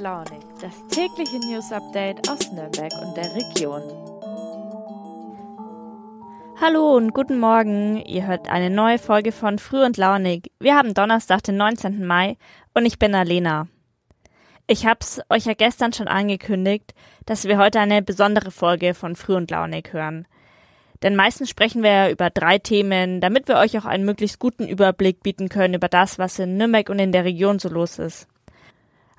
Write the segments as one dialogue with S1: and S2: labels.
S1: Launig, das tägliche News Update aus Nürnberg und der Region.
S2: Hallo und guten Morgen. Ihr hört eine neue Folge von Früh und Launig. Wir haben Donnerstag, den 19. Mai und ich bin Alena. Ich hab's euch ja gestern schon angekündigt, dass wir heute eine besondere Folge von Früh und Launig hören. Denn meistens sprechen wir ja über drei Themen, damit wir euch auch einen möglichst guten Überblick bieten können über das, was in Nürnberg und in der Region so los ist.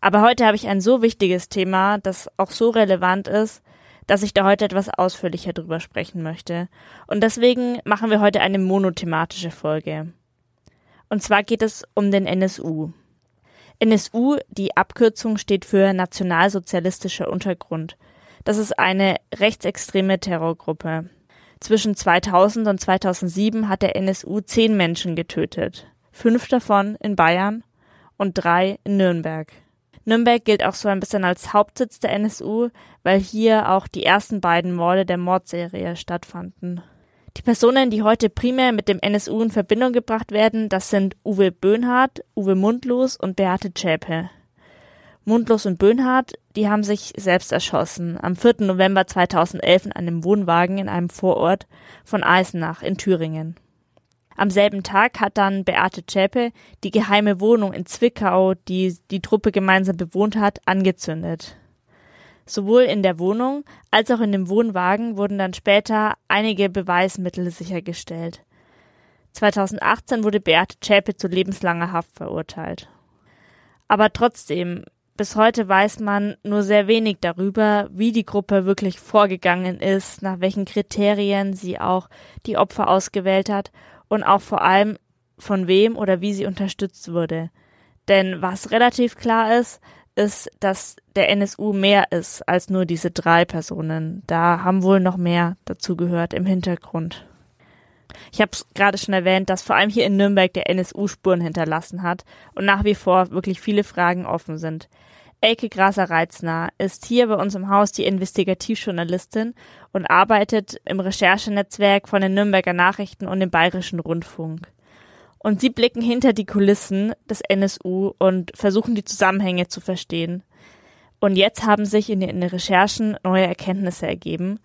S2: Aber heute habe ich ein so wichtiges Thema, das auch so relevant ist, dass ich da heute etwas ausführlicher drüber sprechen möchte. Und deswegen machen wir heute eine monothematische Folge. Und zwar geht es um den NSU. NSU, die Abkürzung steht für Nationalsozialistischer Untergrund. Das ist eine rechtsextreme Terrorgruppe. Zwischen 2000 und 2007 hat der NSU zehn Menschen getötet. Fünf davon in Bayern und drei in Nürnberg. Nürnberg gilt auch so ein bisschen als Hauptsitz der NSU, weil hier auch die ersten beiden Morde der Mordserie stattfanden. Die Personen, die heute primär mit dem NSU in Verbindung gebracht werden, das sind Uwe Böhnhardt, Uwe Mundlos und Beate Zschäpe. Mundlos und Böhnhardt, die haben sich selbst erschossen am 4. November 2011 in einem Wohnwagen in einem Vorort von Eisenach in Thüringen. Am selben Tag hat dann Beate Zschäpe die geheime Wohnung in Zwickau, die die Truppe gemeinsam bewohnt hat, angezündet. Sowohl in der Wohnung als auch in dem Wohnwagen wurden dann später einige Beweismittel sichergestellt. 2018 wurde Beate Zschäpe zu lebenslanger Haft verurteilt. Aber trotzdem, bis heute weiß man nur sehr wenig darüber, wie die Gruppe wirklich vorgegangen ist, nach welchen Kriterien sie auch die Opfer ausgewählt hat und auch vor allem von wem oder wie sie unterstützt wurde. Denn was relativ klar ist, ist, dass der NSU mehr ist als nur diese drei Personen. Da haben wohl noch mehr dazu gehört im Hintergrund. Ich habe es gerade schon erwähnt, dass vor allem hier in Nürnberg der NSU Spuren hinterlassen hat und nach wie vor wirklich viele Fragen offen sind. Elke Graser-Reitzner ist hier bei uns im Haus die Investigativjournalistin und arbeitet im Recherchenetzwerk von den Nürnberger Nachrichten und dem Bayerischen Rundfunk. Und sie blicken hinter die Kulissen des NSU und versuchen die Zusammenhänge zu verstehen. Und jetzt haben sich in den Recherchen neue Erkenntnisse ergeben.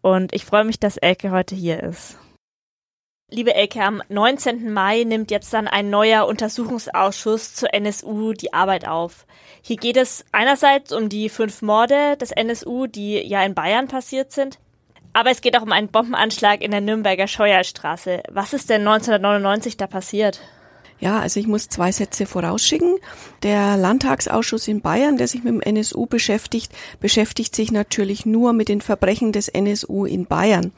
S2: Und ich freue mich, dass Elke heute hier ist. Liebe Elke, am 19. Mai nimmt jetzt dann ein neuer Untersuchungsausschuss zur NSU die Arbeit auf. Hier geht es einerseits um die fünf Morde des NSU, die ja in Bayern passiert sind. Aber es geht auch um einen Bombenanschlag in der Nürnberger Scheuerstraße. Was ist denn 1999 da passiert?
S3: Ja, also ich muss zwei Sätze vorausschicken. Der Landtagsausschuss in Bayern, der sich mit dem NSU beschäftigt, beschäftigt sich natürlich nur mit den Verbrechen des NSU in Bayern.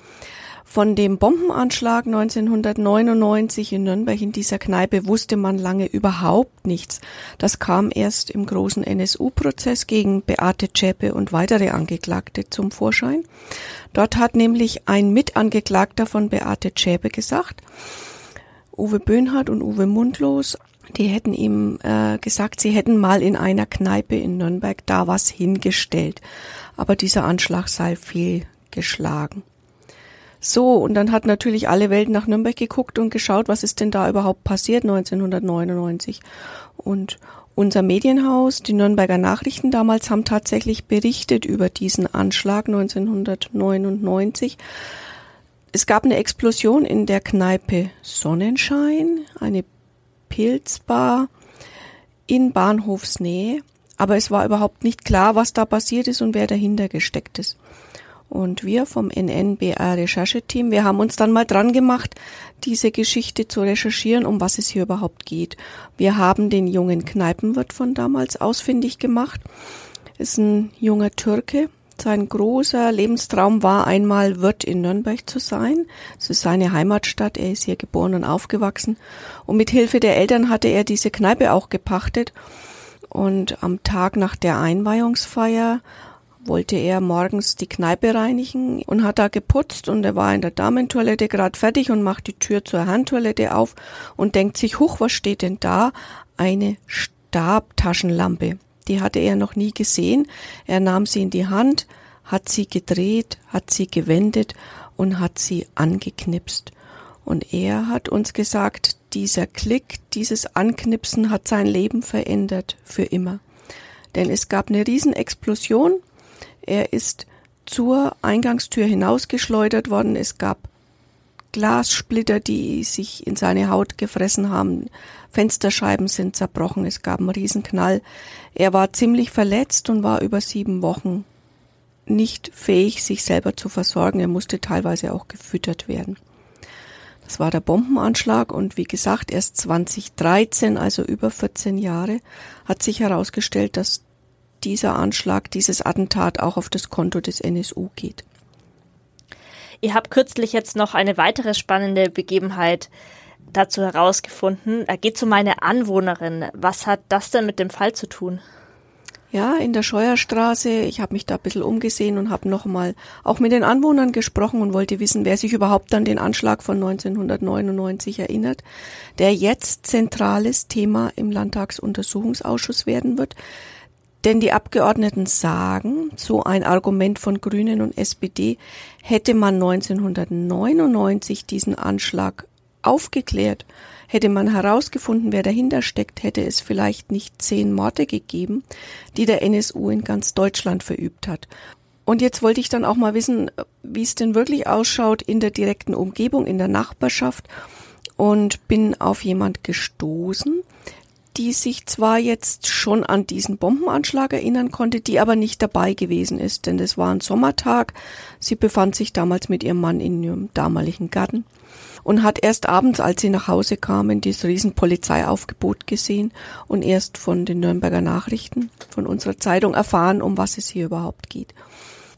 S3: Von dem Bombenanschlag 1999 in Nürnberg in dieser Kneipe wusste man lange überhaupt nichts. Das kam erst im großen NSU-Prozess gegen Beate Zschäpe und weitere Angeklagte zum Vorschein. Dort hat nämlich ein Mitangeklagter von Beate Zschäpe gesagt, Uwe Böhnhardt und Uwe Mundlos, die hätten ihm äh, gesagt, sie hätten mal in einer Kneipe in Nürnberg da was hingestellt. Aber dieser Anschlag sei fehlgeschlagen. So, und dann hat natürlich alle Welt nach Nürnberg geguckt und geschaut, was ist denn da überhaupt passiert 1999. Und unser Medienhaus, die Nürnberger Nachrichten damals, haben tatsächlich berichtet über diesen Anschlag 1999. Es gab eine Explosion in der Kneipe Sonnenschein, eine Pilzbar in Bahnhofsnähe, aber es war überhaupt nicht klar, was da passiert ist und wer dahinter gesteckt ist. Und wir vom NNBA Rechercheteam, wir haben uns dann mal dran gemacht, diese Geschichte zu recherchieren, um was es hier überhaupt geht. Wir haben den jungen Kneipenwirt von damals ausfindig gemacht. Ist ein junger Türke. Sein großer Lebenstraum war einmal Wirt in Nürnberg zu sein. Es ist seine Heimatstadt. Er ist hier geboren und aufgewachsen. Und mit Hilfe der Eltern hatte er diese Kneipe auch gepachtet. Und am Tag nach der Einweihungsfeier wollte er morgens die Kneipe reinigen und hat da geputzt und er war in der Damentoilette gerade fertig und macht die Tür zur Handtoilette auf und denkt sich, huch, was steht denn da? Eine Stabtaschenlampe. Die hatte er noch nie gesehen. Er nahm sie in die Hand, hat sie gedreht, hat sie gewendet und hat sie angeknipst. Und er hat uns gesagt, dieser Klick, dieses Anknipsen hat sein Leben verändert für immer. Denn es gab eine Riesenexplosion. Er ist zur Eingangstür hinausgeschleudert worden. Es gab Glassplitter, die sich in seine Haut gefressen haben. Fensterscheiben sind zerbrochen. Es gab einen Riesenknall. Er war ziemlich verletzt und war über sieben Wochen nicht fähig, sich selber zu versorgen. Er musste teilweise auch gefüttert werden. Das war der Bombenanschlag und wie gesagt, erst 2013, also über 14 Jahre, hat sich herausgestellt, dass dieser Anschlag, dieses Attentat auch auf das Konto des NSU geht.
S2: Ihr habt kürzlich jetzt noch eine weitere spannende Begebenheit dazu herausgefunden. Er geht zu meiner Anwohnerin. Was hat das denn mit dem Fall zu tun?
S3: Ja, in der Scheuerstraße. Ich habe mich da ein bisschen umgesehen und habe nochmal auch mit den Anwohnern gesprochen und wollte wissen, wer sich überhaupt an den Anschlag von 1999 erinnert, der jetzt zentrales Thema im Landtagsuntersuchungsausschuss werden wird. Denn die Abgeordneten sagen, so ein Argument von Grünen und SPD, hätte man 1999 diesen Anschlag aufgeklärt, Hätte man herausgefunden, wer dahinter steckt, hätte es vielleicht nicht zehn Morde gegeben, die der NSU in ganz Deutschland verübt hat. Und jetzt wollte ich dann auch mal wissen, wie es denn wirklich ausschaut in der direkten Umgebung, in der Nachbarschaft und bin auf jemand gestoßen, die sich zwar jetzt schon an diesen Bombenanschlag erinnern konnte, die aber nicht dabei gewesen ist, denn es war ein Sommertag. Sie befand sich damals mit ihrem Mann in ihrem damaligen Garten und hat erst abends, als sie nach Hause kamen, dieses riesen Polizeiaufgebot gesehen und erst von den Nürnberger Nachrichten, von unserer Zeitung erfahren, um was es hier überhaupt geht.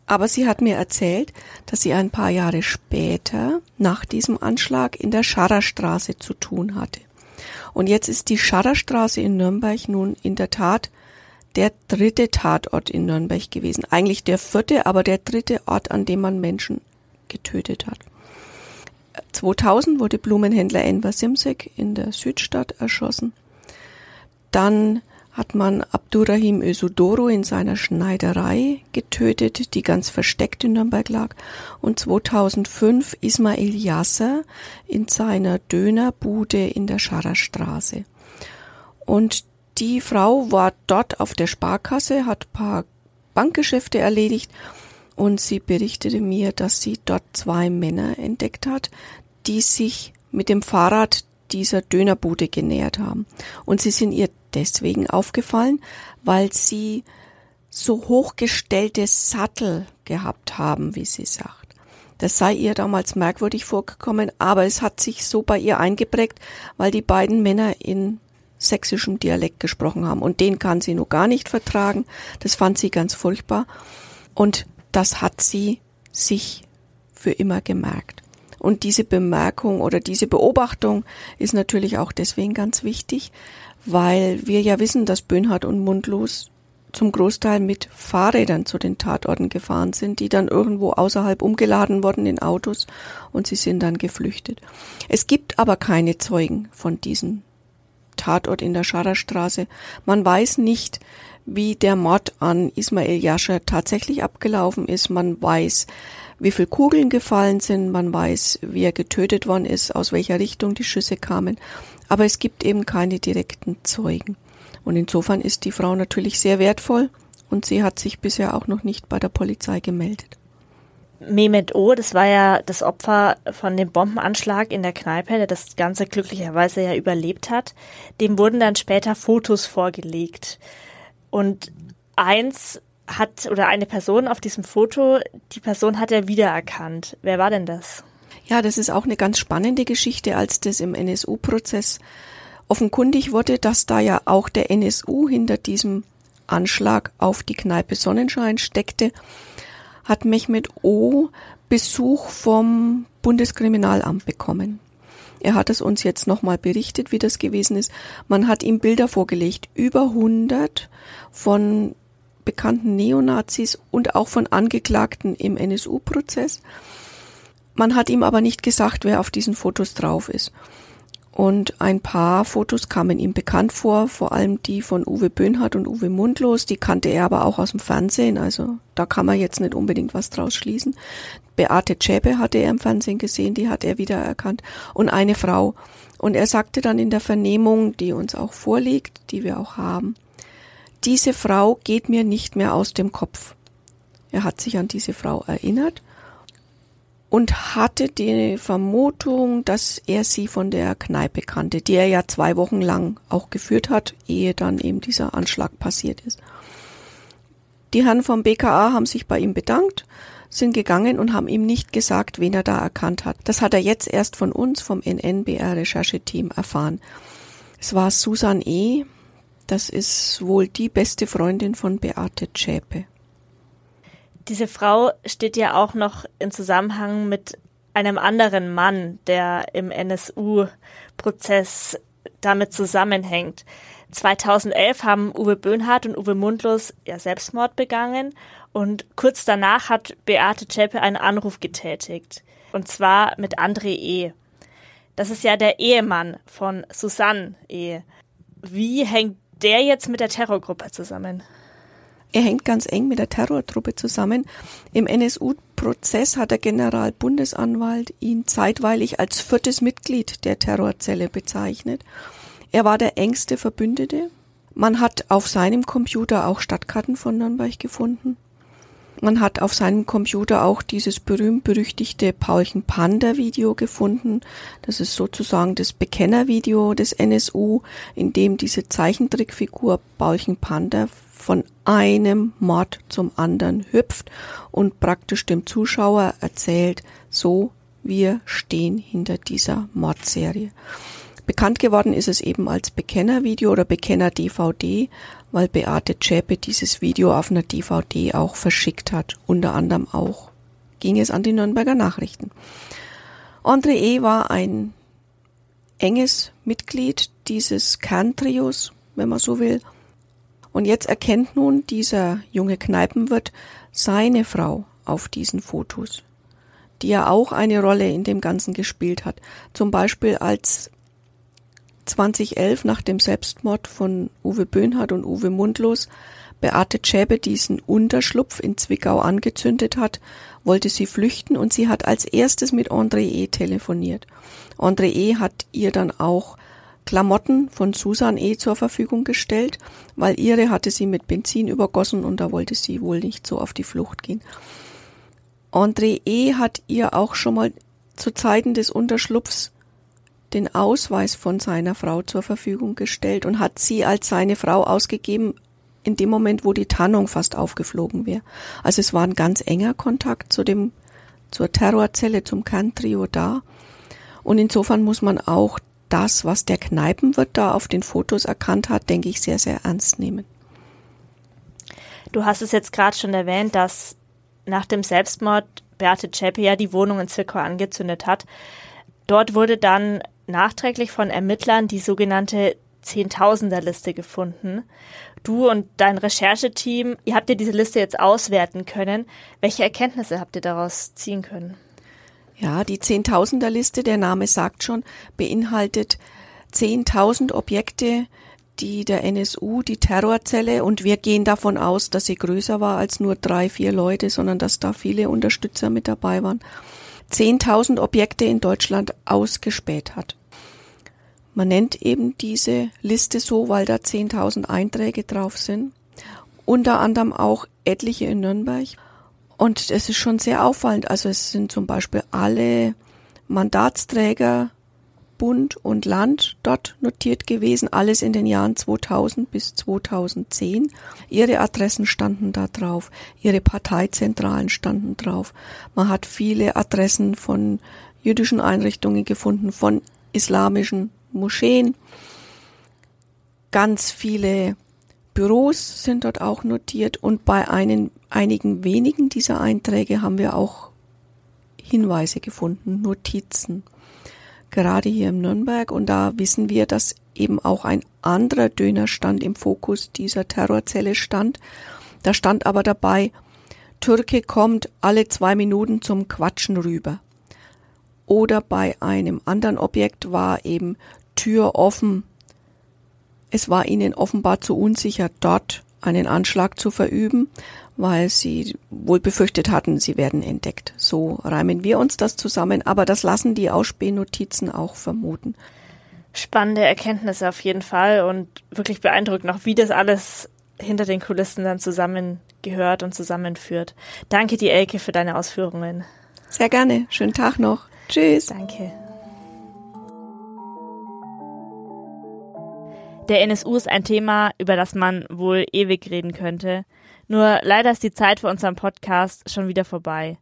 S3: Aber sie hat mir erzählt, dass sie ein paar Jahre später nach diesem Anschlag in der Scharrerstraße zu tun hatte. Und jetzt ist die Scharrerstraße in Nürnberg nun in der Tat der dritte Tatort in Nürnberg gewesen. Eigentlich der vierte, aber der dritte Ort, an dem man Menschen getötet hat. 2000 wurde Blumenhändler Enver Simsek in der Südstadt erschossen. Dann hat man Abdurrahim Ösudoro in seiner Schneiderei getötet, die ganz versteckt in Nürnberg lag. Und 2005 Ismail Yasser in seiner Dönerbude in der Scharrerstraße. Und die Frau war dort auf der Sparkasse, hat paar Bankgeschäfte erledigt und sie berichtete mir, dass sie dort zwei Männer entdeckt hat, die sich mit dem Fahrrad dieser Dönerbude genähert haben. Und sie sind ihr deswegen aufgefallen, weil sie so hochgestellte Sattel gehabt haben, wie sie sagt. Das sei ihr damals merkwürdig vorgekommen, aber es hat sich so bei ihr eingeprägt, weil die beiden Männer in sächsischem Dialekt gesprochen haben. Und den kann sie nur gar nicht vertragen. Das fand sie ganz furchtbar. Und das hat sie sich für immer gemerkt. Und diese Bemerkung oder diese Beobachtung ist natürlich auch deswegen ganz wichtig, weil wir ja wissen, dass Böhnhardt und Mundlos zum Großteil mit Fahrrädern zu den Tatorten gefahren sind, die dann irgendwo außerhalb umgeladen wurden in Autos und sie sind dann geflüchtet. Es gibt aber keine Zeugen von diesem Tatort in der Scharrerstraße. Man weiß nicht, wie der Mord an Ismail Yascher tatsächlich abgelaufen ist. Man weiß, wie viel Kugeln gefallen sind. Man weiß, wie er getötet worden ist, aus welcher Richtung die Schüsse kamen. Aber es gibt eben keine direkten Zeugen. Und insofern ist die Frau natürlich sehr wertvoll und sie hat sich bisher auch noch nicht bei der Polizei gemeldet.
S2: Mehmet O, das war ja das Opfer von dem Bombenanschlag in der Kneipe, der das Ganze glücklicherweise ja überlebt hat. Dem wurden dann später Fotos vorgelegt. Und eins hat, oder eine Person auf diesem Foto, die Person hat er wiedererkannt. Wer war denn das?
S3: Ja, das ist auch eine ganz spannende Geschichte, als das im NSU-Prozess offenkundig wurde, dass da ja auch der NSU hinter diesem Anschlag auf die Kneipe Sonnenschein steckte, hat Mehmet O. Besuch vom Bundeskriminalamt bekommen. Er hat es uns jetzt nochmal berichtet, wie das gewesen ist. Man hat ihm Bilder vorgelegt, über 100 von bekannten Neonazis und auch von Angeklagten im NSU-Prozess. Man hat ihm aber nicht gesagt, wer auf diesen Fotos drauf ist. Und ein paar Fotos kamen ihm bekannt vor, vor allem die von Uwe Böhnhardt und Uwe Mundlos, die kannte er aber auch aus dem Fernsehen, also da kann man jetzt nicht unbedingt was draus schließen. Beate Zschäpe hatte er im Fernsehen gesehen, die hat er wiedererkannt und eine Frau. Und er sagte dann in der Vernehmung, die uns auch vorliegt, die wir auch haben, diese Frau geht mir nicht mehr aus dem Kopf. Er hat sich an diese Frau erinnert und hatte die Vermutung, dass er sie von der Kneipe kannte, die er ja zwei Wochen lang auch geführt hat, ehe dann eben dieser Anschlag passiert ist. Die Herren vom BKA haben sich bei ihm bedankt, sind gegangen und haben ihm nicht gesagt, wen er da erkannt hat. Das hat er jetzt erst von uns, vom NNBR-Rechercheteam, erfahren. Es war Susan E., das ist wohl die beste Freundin von Beate Zschäpe.
S2: Diese Frau steht ja auch noch in Zusammenhang mit einem anderen Mann, der im NSU-Prozess damit zusammenhängt. 2011 haben Uwe Böhnhardt und Uwe Mundlos ja Selbstmord begangen und kurz danach hat Beate Zschäpe einen Anruf getätigt. Und zwar mit André E. Das ist ja der Ehemann von Susanne E. Wie hängt der jetzt mit der Terrorgruppe zusammen?
S3: Er hängt ganz eng mit der Terrortruppe zusammen. Im NSU-Prozess hat der Generalbundesanwalt ihn zeitweilig als viertes Mitglied der Terrorzelle bezeichnet. Er war der engste Verbündete. Man hat auf seinem Computer auch Stadtkarten von Nürnberg gefunden. Man hat auf seinem Computer auch dieses berühmt-berüchtigte Paulchen Panda Video gefunden. Das ist sozusagen das Bekennervideo des NSU, in dem diese Zeichentrickfigur Paulchen Panda von einem Mord zum anderen hüpft und praktisch dem Zuschauer erzählt, so wir stehen hinter dieser Mordserie. Bekannt geworden ist es eben als Bekennervideo oder Bekenner-DVD, weil Beate Zschäpe dieses Video auf einer DVD auch verschickt hat. Unter anderem auch ging es an die Nürnberger Nachrichten. André E. war ein enges Mitglied dieses Kerntrios, wenn man so will. Und jetzt erkennt nun dieser junge Kneipenwirt seine Frau auf diesen Fotos, die ja auch eine Rolle in dem Ganzen gespielt hat. Zum Beispiel als 2011 nach dem Selbstmord von Uwe Böhnhardt und Uwe Mundlos Beate Zschäpe diesen Unterschlupf in Zwickau angezündet hat, wollte sie flüchten und sie hat als erstes mit André E. telefoniert. André E. hat ihr dann auch Klamotten von Susan E. zur Verfügung gestellt, weil ihre hatte sie mit Benzin übergossen und da wollte sie wohl nicht so auf die Flucht gehen. André E. hat ihr auch schon mal zu Zeiten des Unterschlupfs den Ausweis von seiner Frau zur Verfügung gestellt und hat sie als seine Frau ausgegeben in dem Moment, wo die Tarnung fast aufgeflogen wäre. Also es war ein ganz enger Kontakt zu dem, zur Terrorzelle, zum Kerntrio da. Und insofern muss man auch das, was der Kneipenwirt da auf den Fotos erkannt hat, denke ich, sehr, sehr ernst nehmen.
S2: Du hast es jetzt gerade schon erwähnt, dass nach dem Selbstmord Beate Zschäpe ja die Wohnung in Zwickau angezündet hat. Dort wurde dann nachträglich von Ermittlern die sogenannte Zehntausender-Liste gefunden. Du und dein Rechercheteam, ihr habt ihr diese Liste jetzt auswerten können. Welche Erkenntnisse habt ihr daraus ziehen können?
S3: Ja, die Zehntausender-Liste, der Name sagt schon, beinhaltet 10.000 Objekte, die der NSU, die Terrorzelle, und wir gehen davon aus, dass sie größer war als nur drei, vier Leute, sondern dass da viele Unterstützer mit dabei waren, 10.000 Objekte in Deutschland ausgespäht hat. Man nennt eben diese Liste so, weil da 10.000 Einträge drauf sind. Unter anderem auch etliche in Nürnberg. Und es ist schon sehr auffallend. Also es sind zum Beispiel alle Mandatsträger Bund und Land dort notiert gewesen, alles in den Jahren 2000 bis 2010. Ihre Adressen standen da drauf, ihre Parteizentralen standen drauf. Man hat viele Adressen von jüdischen Einrichtungen gefunden, von islamischen Moscheen. Ganz viele Büros sind dort auch notiert und bei einen, einigen wenigen dieser Einträge haben wir auch Hinweise gefunden, Notizen gerade hier im Nürnberg. Und da wissen wir, dass eben auch ein anderer Dönerstand im Fokus dieser Terrorzelle stand. Da stand aber dabei, Türke kommt alle zwei Minuten zum Quatschen rüber. Oder bei einem anderen Objekt war eben Tür offen. Es war ihnen offenbar zu unsicher, dort einen Anschlag zu verüben weil sie wohl befürchtet hatten, sie werden entdeckt. So reimen wir uns das zusammen, aber das lassen die Ausspähnotizen auch vermuten.
S2: Spannende Erkenntnisse auf jeden Fall und wirklich beeindruckend auch, wie das alles hinter den Kulissen dann zusammengehört und zusammenführt. Danke dir, Elke, für deine Ausführungen.
S3: Sehr gerne. Schönen Tag noch. Tschüss.
S2: Danke. Der NSU ist ein Thema, über das man wohl ewig reden könnte. Nur leider ist die Zeit für unseren Podcast schon wieder vorbei.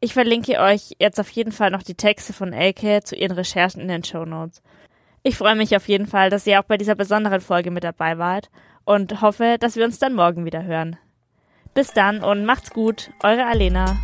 S2: Ich verlinke euch jetzt auf jeden Fall noch die Texte von Elke zu ihren Recherchen in den Show Notes. Ich freue mich auf jeden Fall, dass ihr auch bei dieser besonderen Folge mit dabei wart und hoffe, dass wir uns dann morgen wieder hören. Bis dann und macht's gut, eure Alena.